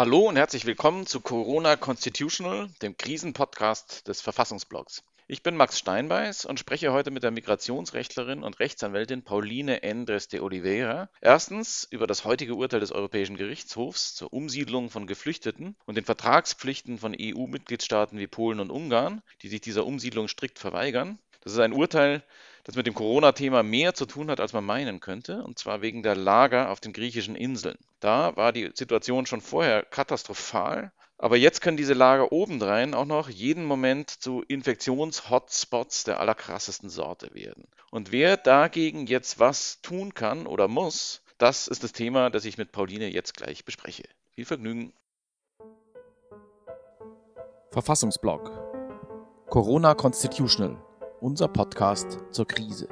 Hallo und herzlich willkommen zu Corona Constitutional, dem Krisenpodcast des Verfassungsblogs. Ich bin Max Steinbeiß und spreche heute mit der Migrationsrechtlerin und Rechtsanwältin Pauline Endres de Oliveira. Erstens über das heutige Urteil des Europäischen Gerichtshofs zur Umsiedlung von Geflüchteten und den Vertragspflichten von EU-Mitgliedstaaten wie Polen und Ungarn, die sich dieser Umsiedlung strikt verweigern. Das ist ein Urteil, das mit dem Corona-Thema mehr zu tun hat, als man meinen könnte, und zwar wegen der Lager auf den griechischen Inseln. Da war die Situation schon vorher katastrophal aber jetzt können diese Lager obendrein auch noch jeden Moment zu Infektions-Hotspots der allerkrassesten Sorte werden. Und wer dagegen jetzt was tun kann oder muss, das ist das Thema, das ich mit Pauline jetzt gleich bespreche. Viel Vergnügen. Verfassungsblog Corona Constitutional, unser Podcast zur Krise.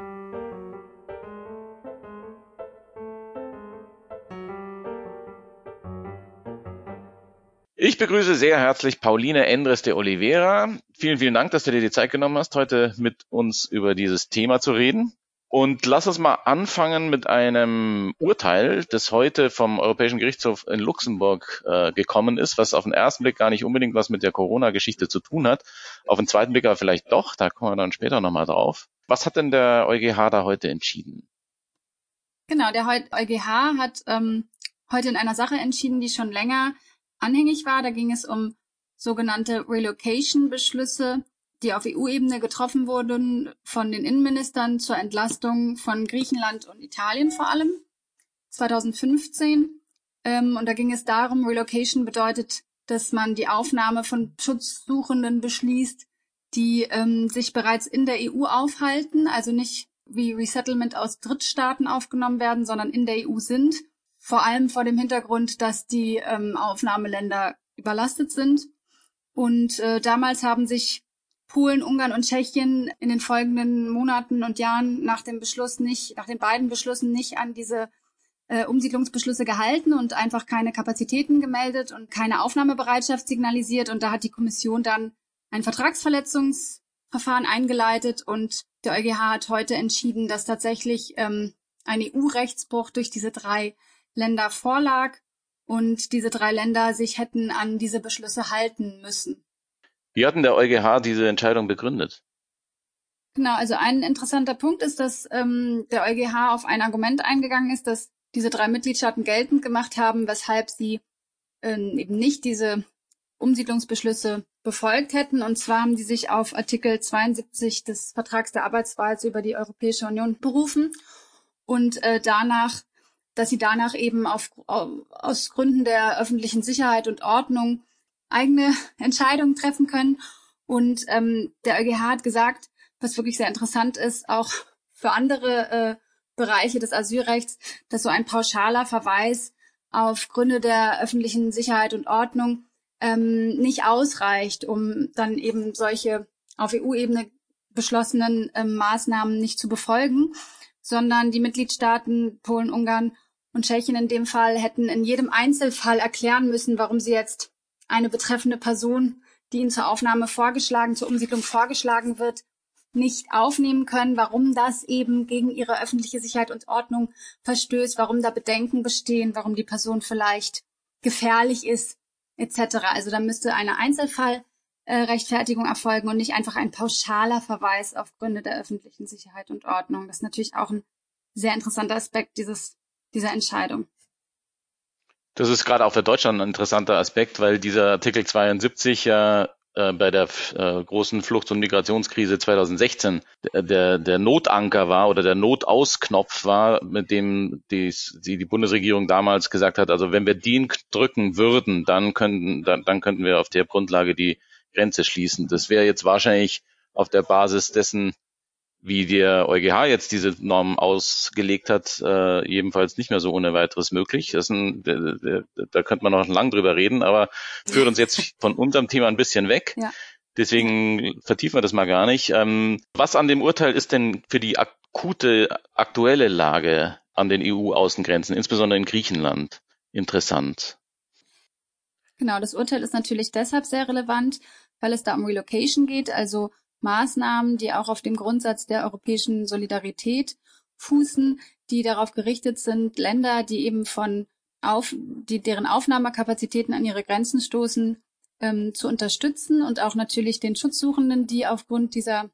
Ich begrüße sehr herzlich Pauline Endres de Oliveira. Vielen, vielen Dank, dass du dir die Zeit genommen hast, heute mit uns über dieses Thema zu reden. Und lass uns mal anfangen mit einem Urteil, das heute vom Europäischen Gerichtshof in Luxemburg äh, gekommen ist, was auf den ersten Blick gar nicht unbedingt was mit der Corona-Geschichte zu tun hat. Auf den zweiten Blick aber vielleicht doch, da kommen wir dann später nochmal drauf. Was hat denn der EuGH da heute entschieden? Genau, der EuGH hat ähm, heute in einer Sache entschieden, die schon länger anhängig war. Da ging es um sogenannte Relocation-Beschlüsse, die auf EU-Ebene getroffen wurden von den Innenministern zur Entlastung von Griechenland und Italien vor allem 2015. Ähm, und da ging es darum, Relocation bedeutet, dass man die Aufnahme von Schutzsuchenden beschließt, die ähm, sich bereits in der EU aufhalten, also nicht wie Resettlement aus Drittstaaten aufgenommen werden, sondern in der EU sind vor allem vor dem Hintergrund, dass die ähm, Aufnahmeländer überlastet sind. Und äh, damals haben sich Polen, Ungarn und Tschechien in den folgenden Monaten und Jahren nach dem Beschluss nicht, nach den beiden Beschlüssen nicht an diese äh, Umsiedlungsbeschlüsse gehalten und einfach keine Kapazitäten gemeldet und keine Aufnahmebereitschaft signalisiert. Und da hat die Kommission dann ein Vertragsverletzungsverfahren eingeleitet und der EuGH hat heute entschieden, dass tatsächlich ähm, ein EU-Rechtsbruch durch diese drei Länder vorlag und diese drei Länder sich hätten an diese Beschlüsse halten müssen. Wie hat denn der EuGH diese Entscheidung begründet? Genau, also ein interessanter Punkt ist, dass ähm, der EuGH auf ein Argument eingegangen ist, dass diese drei Mitgliedstaaten geltend gemacht haben, weshalb sie ähm, eben nicht diese Umsiedlungsbeschlüsse befolgt hätten. Und zwar haben die sich auf Artikel 72 des Vertrags der Arbeitsweise über die Europäische Union berufen und äh, danach dass sie danach eben auf, aus Gründen der öffentlichen Sicherheit und Ordnung eigene Entscheidungen treffen können. Und ähm, der EuGH hat gesagt, was wirklich sehr interessant ist, auch für andere äh, Bereiche des Asylrechts, dass so ein pauschaler Verweis auf Gründe der öffentlichen Sicherheit und Ordnung ähm, nicht ausreicht, um dann eben solche auf EU-Ebene beschlossenen ähm, Maßnahmen nicht zu befolgen, sondern die Mitgliedstaaten Polen, Ungarn und Tschechien in dem Fall hätten in jedem Einzelfall erklären müssen, warum sie jetzt eine betreffende Person, die ihnen zur Aufnahme vorgeschlagen, zur Umsiedlung vorgeschlagen wird, nicht aufnehmen können, warum das eben gegen ihre öffentliche Sicherheit und Ordnung verstößt, warum da Bedenken bestehen, warum die Person vielleicht gefährlich ist, etc. Also da müsste eine Einzelfallrechtfertigung äh, erfolgen und nicht einfach ein pauschaler Verweis auf Gründe der öffentlichen Sicherheit und Ordnung. Das ist natürlich auch ein sehr interessanter Aspekt dieses dieser Entscheidung. Das ist gerade auch für Deutschland ein interessanter Aspekt, weil dieser Artikel 72 ja äh, bei der äh, großen Flucht- und Migrationskrise 2016 der, der Notanker war oder der Notausknopf war, mit dem die, die Bundesregierung damals gesagt hat, also wenn wir den drücken würden, dann könnten, dann, dann könnten wir auf der Grundlage die Grenze schließen. Das wäre jetzt wahrscheinlich auf der Basis dessen wie der EuGH jetzt diese Norm ausgelegt hat, äh, jedenfalls nicht mehr so ohne weiteres möglich. Das ist ein, da könnte man noch lang drüber reden, aber führt uns jetzt von unserem Thema ein bisschen weg. Ja. Deswegen vertiefen wir das mal gar nicht. Ähm, was an dem Urteil ist denn für die akute, aktuelle Lage an den EU-Außengrenzen, insbesondere in Griechenland, interessant? Genau, das Urteil ist natürlich deshalb sehr relevant, weil es da um Relocation geht, also Maßnahmen, die auch auf dem Grundsatz der europäischen Solidarität fußen, die darauf gerichtet sind, Länder, die eben von auf, die deren Aufnahmekapazitäten an ihre Grenzen stoßen, ähm, zu unterstützen und auch natürlich den Schutzsuchenden, die aufgrund dieser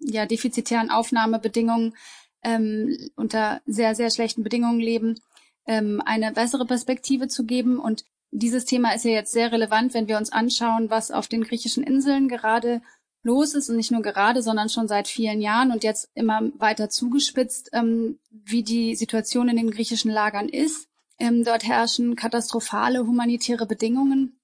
ja, defizitären Aufnahmebedingungen ähm, unter sehr, sehr schlechten Bedingungen leben, ähm, eine bessere Perspektive zu geben. Und dieses Thema ist ja jetzt sehr relevant, wenn wir uns anschauen, was auf den griechischen Inseln gerade los ist und nicht nur gerade, sondern schon seit vielen Jahren und jetzt immer weiter zugespitzt, ähm, wie die Situation in den griechischen Lagern ist. Ähm, dort herrschen katastrophale humanitäre Bedingungen.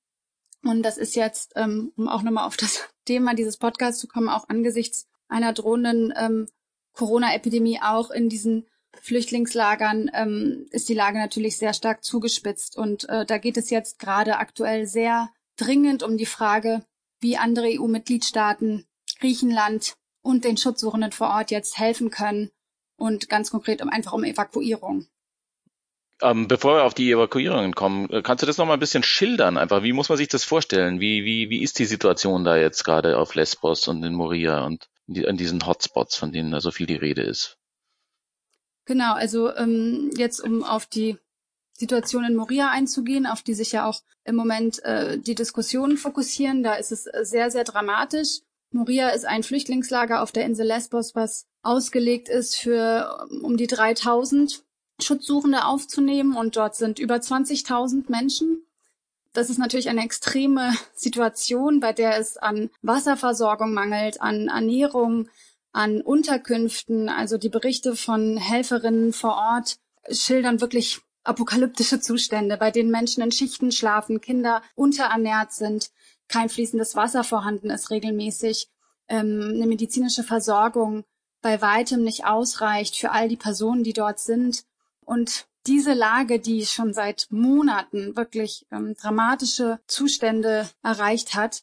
Und das ist jetzt, ähm, um auch nochmal auf das Thema dieses Podcasts zu kommen, auch angesichts einer drohenden ähm, Corona-Epidemie auch in diesen Flüchtlingslagern ähm, ist die Lage natürlich sehr stark zugespitzt. Und äh, da geht es jetzt gerade aktuell sehr dringend um die Frage, wie andere EU-Mitgliedstaaten Griechenland und den Schutzsuchenden vor Ort jetzt helfen können und ganz konkret um einfach um Evakuierung. Ähm, bevor wir auf die Evakuierungen kommen, äh, kannst du das noch mal ein bisschen schildern? Einfach, wie muss man sich das vorstellen? Wie, wie, wie ist die Situation da jetzt gerade auf Lesbos und in Moria und in diesen Hotspots, von denen da so viel die Rede ist? Genau, also ähm, jetzt um auf die Situation in Moria einzugehen, auf die sich ja auch im Moment äh, die Diskussionen fokussieren. Da ist es äh, sehr, sehr dramatisch. Moria ist ein Flüchtlingslager auf der Insel Lesbos, was ausgelegt ist für um die 3000 Schutzsuchende aufzunehmen und dort sind über 20.000 Menschen. Das ist natürlich eine extreme Situation, bei der es an Wasserversorgung mangelt, an Ernährung, an Unterkünften. Also die Berichte von Helferinnen vor Ort schildern wirklich apokalyptische Zustände, bei denen Menschen in Schichten schlafen, Kinder unterernährt sind, kein fließendes Wasser vorhanden ist regelmäßig, ähm, eine medizinische Versorgung bei weitem nicht ausreicht für all die Personen, die dort sind. Und diese Lage, die schon seit Monaten wirklich ähm, dramatische Zustände erreicht hat,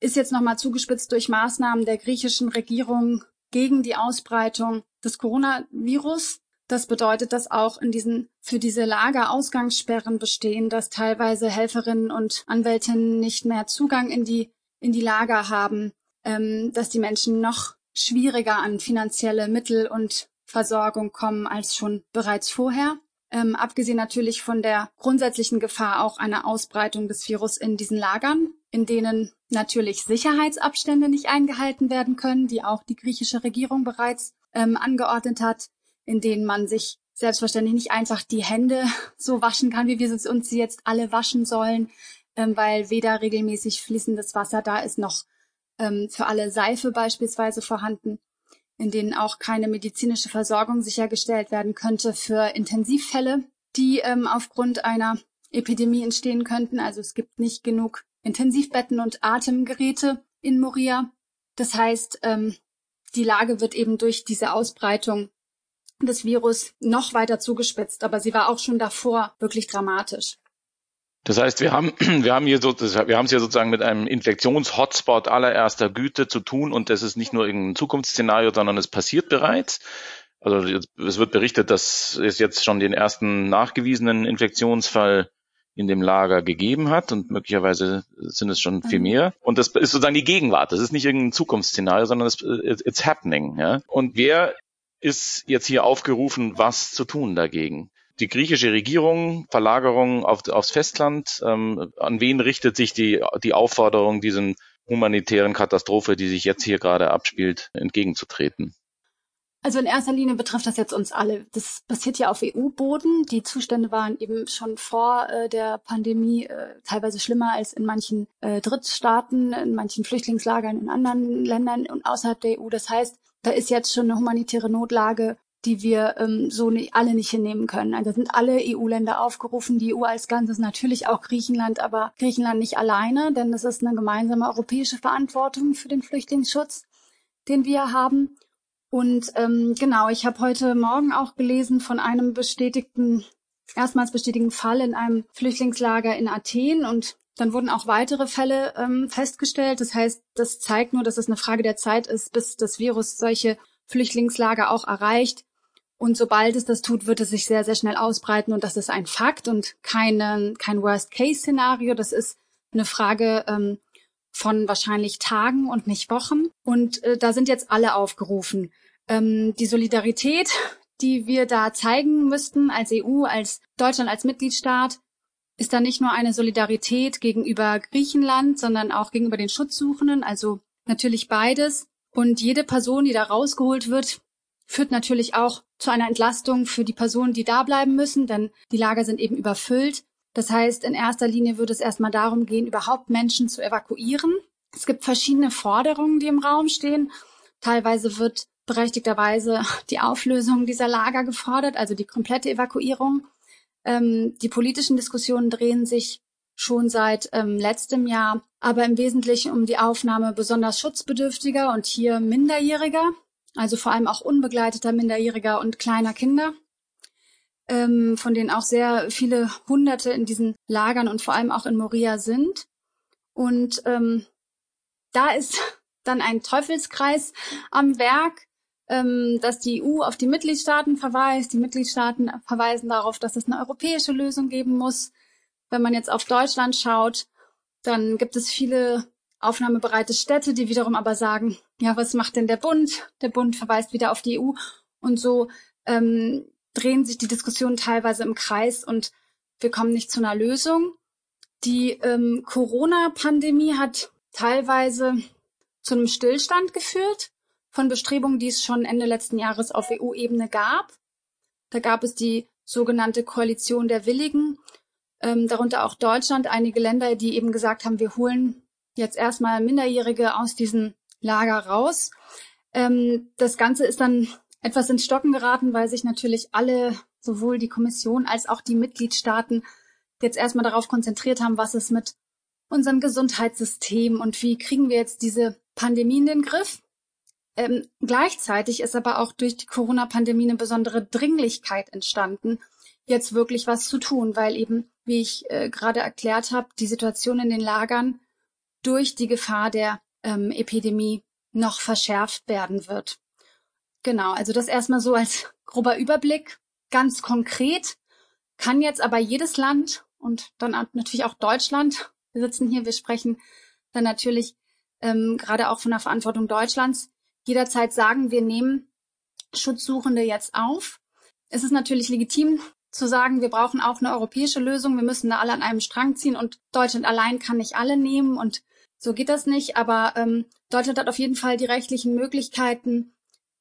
ist jetzt nochmal zugespitzt durch Maßnahmen der griechischen Regierung gegen die Ausbreitung des Coronavirus. Das bedeutet, dass auch in diesen, für diese Lager Ausgangssperren bestehen, dass teilweise Helferinnen und Anwältinnen nicht mehr Zugang in die, in die Lager haben, ähm, dass die Menschen noch schwieriger an finanzielle Mittel und Versorgung kommen als schon bereits vorher. Ähm, abgesehen natürlich von der grundsätzlichen Gefahr auch einer Ausbreitung des Virus in diesen Lagern, in denen natürlich Sicherheitsabstände nicht eingehalten werden können, die auch die griechische Regierung bereits ähm, angeordnet hat in denen man sich selbstverständlich nicht einfach die Hände so waschen kann, wie wir uns sie jetzt alle waschen sollen, ähm, weil weder regelmäßig fließendes Wasser da ist, noch ähm, für alle Seife beispielsweise vorhanden, in denen auch keine medizinische Versorgung sichergestellt werden könnte für Intensivfälle, die ähm, aufgrund einer Epidemie entstehen könnten. Also es gibt nicht genug Intensivbetten und Atemgeräte in Moria. Das heißt, ähm, die Lage wird eben durch diese Ausbreitung des Virus noch weiter zugespitzt, aber sie war auch schon davor wirklich dramatisch. Das heißt, wir haben, wir haben hier so, wir haben es hier sozusagen mit einem Infektions-Hotspot allererster Güte zu tun und das ist nicht nur irgendein Zukunftsszenario, sondern es passiert bereits. Also es wird berichtet, dass es jetzt schon den ersten nachgewiesenen Infektionsfall in dem Lager gegeben hat und möglicherweise sind es schon viel mhm. mehr. Und das ist sozusagen die Gegenwart. Das ist nicht irgendein Zukunftsszenario, sondern es, it's happening. Ja? Und wer ist jetzt hier aufgerufen, was zu tun dagegen. Die griechische Regierung, Verlagerung auf, aufs Festland, ähm, an wen richtet sich die, die Aufforderung, diesen humanitären Katastrophe, die sich jetzt hier gerade abspielt, entgegenzutreten? Also in erster Linie betrifft das jetzt uns alle. Das passiert ja auf EU-Boden. Die Zustände waren eben schon vor äh, der Pandemie äh, teilweise schlimmer als in manchen äh, Drittstaaten, in manchen Flüchtlingslagern in anderen Ländern und außerhalb der EU. Das heißt, da ist jetzt schon eine humanitäre Notlage, die wir ähm, so nicht, alle nicht hinnehmen können. Also sind alle EU-Länder aufgerufen, die EU als Ganzes, natürlich auch Griechenland, aber Griechenland nicht alleine, denn das ist eine gemeinsame europäische Verantwortung für den Flüchtlingsschutz, den wir haben. Und ähm, genau, ich habe heute Morgen auch gelesen von einem bestätigten, erstmals bestätigten Fall in einem Flüchtlingslager in Athen und dann wurden auch weitere Fälle ähm, festgestellt. Das heißt, das zeigt nur, dass es eine Frage der Zeit ist, bis das Virus solche Flüchtlingslager auch erreicht. Und sobald es das tut, wird es sich sehr, sehr schnell ausbreiten. Und das ist ein Fakt und keine, kein Worst-Case-Szenario. Das ist eine Frage ähm, von wahrscheinlich Tagen und nicht Wochen. Und äh, da sind jetzt alle aufgerufen. Ähm, die Solidarität, die wir da zeigen müssten als EU, als Deutschland, als Mitgliedstaat, ist da nicht nur eine Solidarität gegenüber Griechenland, sondern auch gegenüber den Schutzsuchenden, also natürlich beides. Und jede Person, die da rausgeholt wird, führt natürlich auch zu einer Entlastung für die Personen, die da bleiben müssen, denn die Lager sind eben überfüllt. Das heißt, in erster Linie würde es erstmal darum gehen, überhaupt Menschen zu evakuieren. Es gibt verschiedene Forderungen, die im Raum stehen. Teilweise wird berechtigterweise die Auflösung dieser Lager gefordert, also die komplette Evakuierung. Ähm, die politischen Diskussionen drehen sich schon seit ähm, letztem Jahr, aber im Wesentlichen um die Aufnahme besonders schutzbedürftiger und hier Minderjähriger, also vor allem auch unbegleiteter Minderjähriger und kleiner Kinder, ähm, von denen auch sehr viele Hunderte in diesen Lagern und vor allem auch in Moria sind. Und ähm, da ist dann ein Teufelskreis am Werk, ähm, dass die EU auf die Mitgliedstaaten verweist. Die Mitgliedstaaten verweisen darauf, dass es eine europäische Lösung geben muss. Wenn man jetzt auf Deutschland schaut, dann gibt es viele aufnahmebereite Städte, die wiederum aber sagen, ja, was macht denn der Bund? Der Bund verweist wieder auf die EU. Und so ähm, drehen sich die Diskussionen teilweise im Kreis und wir kommen nicht zu einer Lösung. Die ähm, Corona-Pandemie hat teilweise zu einem Stillstand geführt von Bestrebungen, die es schon Ende letzten Jahres auf EU-Ebene gab. Da gab es die sogenannte Koalition der Willigen, ähm, darunter auch Deutschland, einige Länder, die eben gesagt haben, wir holen jetzt erstmal Minderjährige aus diesem Lager raus. Ähm, das Ganze ist dann etwas ins Stocken geraten, weil sich natürlich alle, sowohl die Kommission als auch die Mitgliedstaaten, jetzt erstmal darauf konzentriert haben, was ist mit unserem Gesundheitssystem und wie kriegen wir jetzt diese Pandemie in den Griff. Ähm, gleichzeitig ist aber auch durch die Corona-Pandemie eine besondere Dringlichkeit entstanden, jetzt wirklich was zu tun, weil eben, wie ich äh, gerade erklärt habe, die Situation in den Lagern durch die Gefahr der ähm, Epidemie noch verschärft werden wird. Genau, also das erstmal so als grober Überblick. Ganz konkret kann jetzt aber jedes Land und dann natürlich auch Deutschland, wir sitzen hier, wir sprechen dann natürlich ähm, gerade auch von der Verantwortung Deutschlands, jederzeit sagen, wir nehmen Schutzsuchende jetzt auf. Es ist natürlich legitim zu sagen, wir brauchen auch eine europäische Lösung, wir müssen da alle an einem Strang ziehen und Deutschland allein kann nicht alle nehmen und so geht das nicht. Aber ähm, Deutschland hat auf jeden Fall die rechtlichen Möglichkeiten,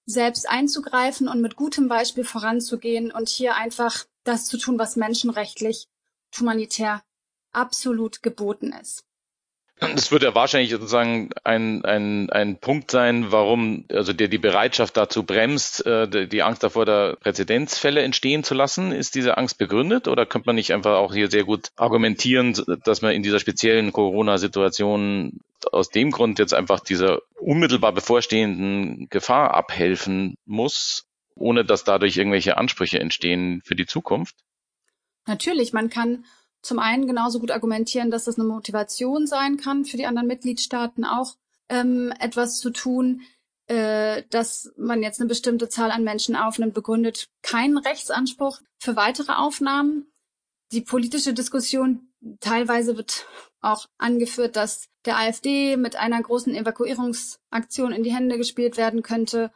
selbst einzugreifen und mit gutem Beispiel voranzugehen und hier einfach das zu tun, was menschenrechtlich, humanitär absolut geboten ist. Das wird ja wahrscheinlich sozusagen ein, ein, ein Punkt sein, warum, also der die Bereitschaft dazu bremst, äh, die Angst davor, da Präzedenzfälle entstehen zu lassen. Ist diese Angst begründet oder könnte man nicht einfach auch hier sehr gut argumentieren, dass man in dieser speziellen Corona-Situation aus dem Grund jetzt einfach dieser unmittelbar bevorstehenden Gefahr abhelfen muss, ohne dass dadurch irgendwelche Ansprüche entstehen für die Zukunft? Natürlich, man kann zum einen genauso gut argumentieren, dass das eine Motivation sein kann, für die anderen Mitgliedstaaten auch ähm, etwas zu tun, äh, dass man jetzt eine bestimmte Zahl an Menschen aufnimmt, begründet keinen Rechtsanspruch für weitere Aufnahmen. Die politische Diskussion teilweise wird auch angeführt, dass der AfD mit einer großen Evakuierungsaktion in die Hände gespielt werden könnte.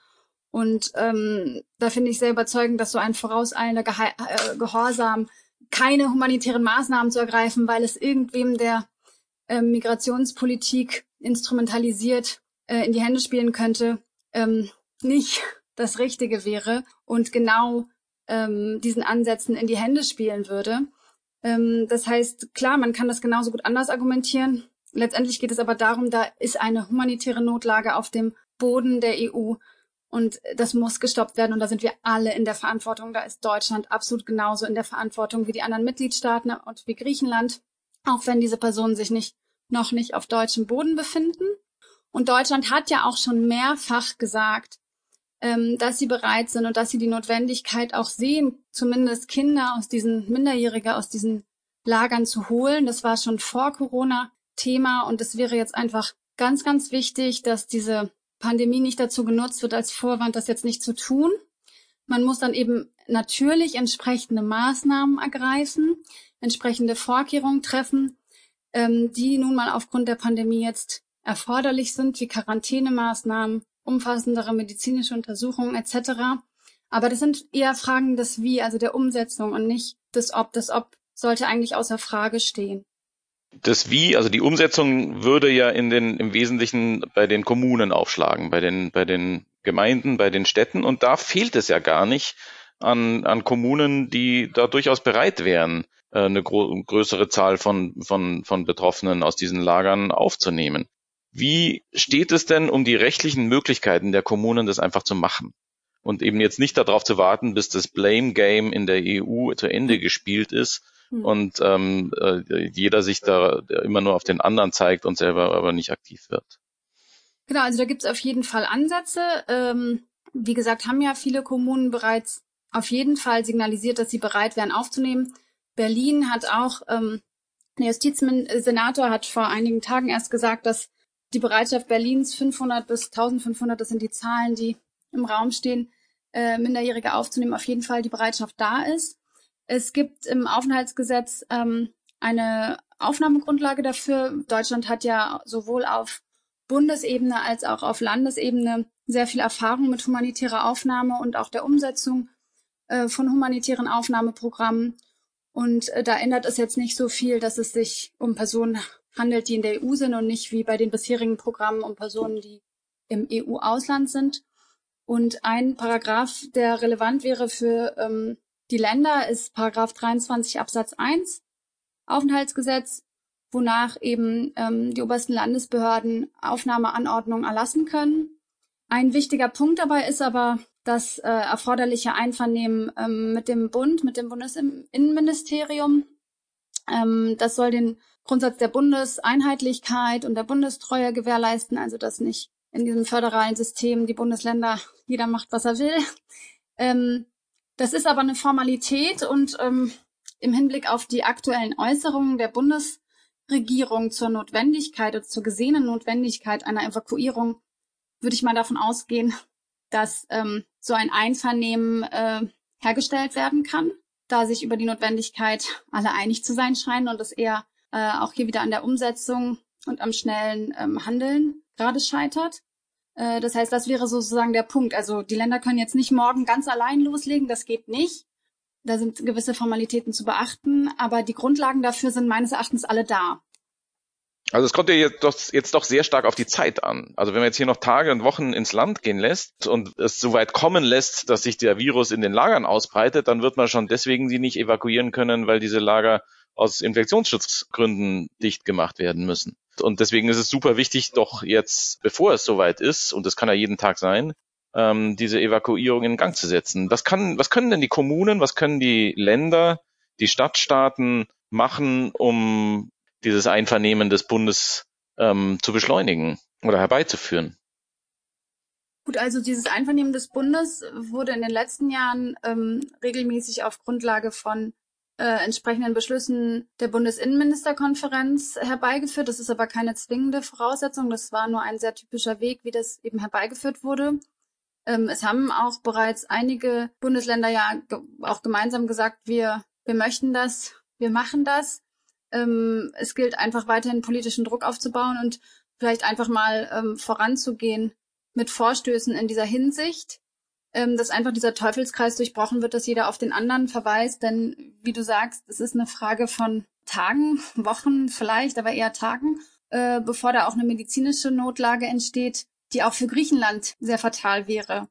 Und ähm, da finde ich sehr überzeugend, dass so ein vorauseilender Gehe äh, Gehorsam keine humanitären Maßnahmen zu ergreifen, weil es irgendwem der äh, Migrationspolitik instrumentalisiert äh, in die Hände spielen könnte, ähm, nicht das Richtige wäre und genau ähm, diesen Ansätzen in die Hände spielen würde. Ähm, das heißt, klar, man kann das genauso gut anders argumentieren. Letztendlich geht es aber darum, da ist eine humanitäre Notlage auf dem Boden der EU und das muss gestoppt werden. Und da sind wir alle in der Verantwortung. Da ist Deutschland absolut genauso in der Verantwortung wie die anderen Mitgliedstaaten und wie Griechenland, auch wenn diese Personen sich nicht, noch nicht auf deutschem Boden befinden. Und Deutschland hat ja auch schon mehrfach gesagt, ähm, dass sie bereit sind und dass sie die Notwendigkeit auch sehen, zumindest Kinder aus diesen Minderjährige aus diesen Lagern zu holen. Das war schon vor Corona Thema und es wäre jetzt einfach ganz, ganz wichtig, dass diese Pandemie nicht dazu genutzt wird als Vorwand, das jetzt nicht zu tun. Man muss dann eben natürlich entsprechende Maßnahmen ergreifen, entsprechende Vorkehrungen treffen, ähm, die nun mal aufgrund der Pandemie jetzt erforderlich sind, wie Quarantänemaßnahmen, umfassendere medizinische Untersuchungen etc. Aber das sind eher Fragen des Wie, also der Umsetzung und nicht des Ob. Das Ob sollte eigentlich außer Frage stehen. Das Wie, also die Umsetzung würde ja in den, im Wesentlichen bei den Kommunen aufschlagen, bei den, bei den Gemeinden, bei den Städten. Und da fehlt es ja gar nicht an, an Kommunen, die da durchaus bereit wären, äh, eine größere Zahl von, von, von Betroffenen aus diesen Lagern aufzunehmen. Wie steht es denn um die rechtlichen Möglichkeiten der Kommunen, das einfach zu machen? Und eben jetzt nicht darauf zu warten, bis das Blame Game in der EU zu Ende gespielt ist hm. und ähm, äh, jeder sich da immer nur auf den anderen zeigt und selber aber nicht aktiv wird. Genau, also da gibt es auf jeden Fall Ansätze. Ähm, wie gesagt, haben ja viele Kommunen bereits auf jeden Fall signalisiert, dass sie bereit wären aufzunehmen. Berlin hat auch, ähm, der Justizsenator hat vor einigen Tagen erst gesagt, dass die Bereitschaft Berlins 500 bis 1500, das sind die Zahlen, die im Raum stehen, äh, Minderjährige aufzunehmen, auf jeden Fall die Bereitschaft da ist. Es gibt im Aufenthaltsgesetz ähm, eine Aufnahmegrundlage dafür. Deutschland hat ja sowohl auf Bundesebene als auch auf Landesebene sehr viel Erfahrung mit humanitärer Aufnahme und auch der Umsetzung äh, von humanitären Aufnahmeprogrammen. Und äh, da ändert es jetzt nicht so viel, dass es sich um Personen handelt, die in der EU sind und nicht wie bei den bisherigen Programmen um Personen, die im EU-Ausland sind. Und ein Paragraph, der relevant wäre für ähm, die Länder, ist Paragraph 23 Absatz 1 Aufenthaltsgesetz, wonach eben ähm, die obersten Landesbehörden Aufnahmeanordnungen erlassen können. Ein wichtiger Punkt dabei ist aber das äh, erforderliche Einvernehmen ähm, mit dem Bund, mit dem Bundesinnenministerium. Ähm, das soll den Grundsatz der Bundeseinheitlichkeit und der Bundestreue gewährleisten, also dass nicht in diesem föderalen System die Bundesländer jeder macht, was er will. Ähm, das ist aber eine Formalität und ähm, im Hinblick auf die aktuellen Äußerungen der Bundesregierung zur Notwendigkeit oder zur gesehenen Notwendigkeit einer Evakuierung würde ich mal davon ausgehen, dass ähm, so ein Einvernehmen äh, hergestellt werden kann, da sich über die Notwendigkeit alle einig zu sein scheinen und es eher äh, auch hier wieder an der Umsetzung und am schnellen ähm, Handeln gerade scheitert. Äh, das heißt, das wäre sozusagen der Punkt. Also die Länder können jetzt nicht morgen ganz allein loslegen, das geht nicht. Da sind gewisse Formalitäten zu beachten, aber die Grundlagen dafür sind meines Erachtens alle da. Also es kommt ja jetzt doch, jetzt doch sehr stark auf die Zeit an. Also wenn man jetzt hier noch Tage und Wochen ins Land gehen lässt und es so weit kommen lässt, dass sich der Virus in den Lagern ausbreitet, dann wird man schon deswegen sie nicht evakuieren können, weil diese Lager aus Infektionsschutzgründen dicht gemacht werden müssen. Und deswegen ist es super wichtig, doch jetzt, bevor es soweit ist, und das kann ja jeden Tag sein, ähm, diese Evakuierung in Gang zu setzen. Was kann, was können denn die Kommunen, was können die Länder, die Stadtstaaten machen, um dieses Einvernehmen des Bundes ähm, zu beschleunigen oder herbeizuführen? Gut, also dieses Einvernehmen des Bundes wurde in den letzten Jahren ähm, regelmäßig auf Grundlage von äh, entsprechenden Beschlüssen der Bundesinnenministerkonferenz herbeigeführt. Das ist aber keine zwingende Voraussetzung. Das war nur ein sehr typischer Weg, wie das eben herbeigeführt wurde. Ähm, es haben auch bereits einige Bundesländer ja ge auch gemeinsam gesagt, wir, wir möchten das, wir machen das. Ähm, es gilt einfach weiterhin politischen Druck aufzubauen und vielleicht einfach mal ähm, voranzugehen mit Vorstößen in dieser Hinsicht ähm, dass einfach dieser Teufelskreis durchbrochen wird, dass jeder auf den anderen verweist. Denn wie du sagst, es ist eine Frage von Tagen, Wochen vielleicht, aber eher Tagen, äh, bevor da auch eine medizinische Notlage entsteht, die auch für Griechenland sehr fatal wäre.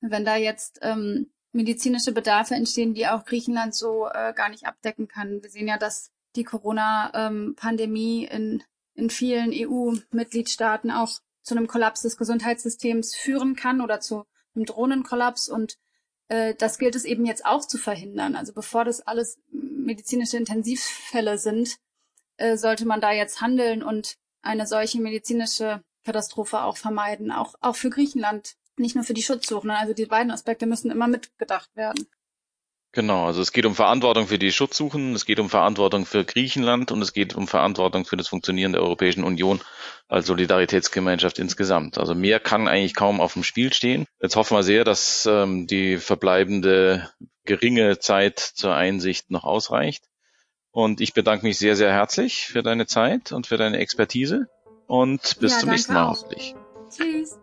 Wenn da jetzt ähm, medizinische Bedarfe entstehen, die auch Griechenland so äh, gar nicht abdecken kann. Wir sehen ja, dass die Corona-Pandemie ähm, in, in vielen EU-Mitgliedstaaten auch zu einem Kollaps des Gesundheitssystems führen kann oder zu einem Drohnenkollaps und äh, das gilt es eben jetzt auch zu verhindern. Also bevor das alles medizinische Intensivfälle sind, äh, sollte man da jetzt handeln und eine solche medizinische Katastrophe auch vermeiden, auch, auch für Griechenland, nicht nur für die Schutzsuchenden. Also die beiden Aspekte müssen immer mitgedacht werden. Genau, also es geht um Verantwortung für die Schutzsuchenden, es geht um Verantwortung für Griechenland und es geht um Verantwortung für das Funktionieren der Europäischen Union als Solidaritätsgemeinschaft insgesamt. Also mehr kann eigentlich kaum auf dem Spiel stehen. Jetzt hoffen wir sehr, dass ähm, die verbleibende geringe Zeit zur Einsicht noch ausreicht. Und ich bedanke mich sehr, sehr herzlich für deine Zeit und für deine Expertise und bis ja, zum nächsten Mal hoffentlich. Tschüss.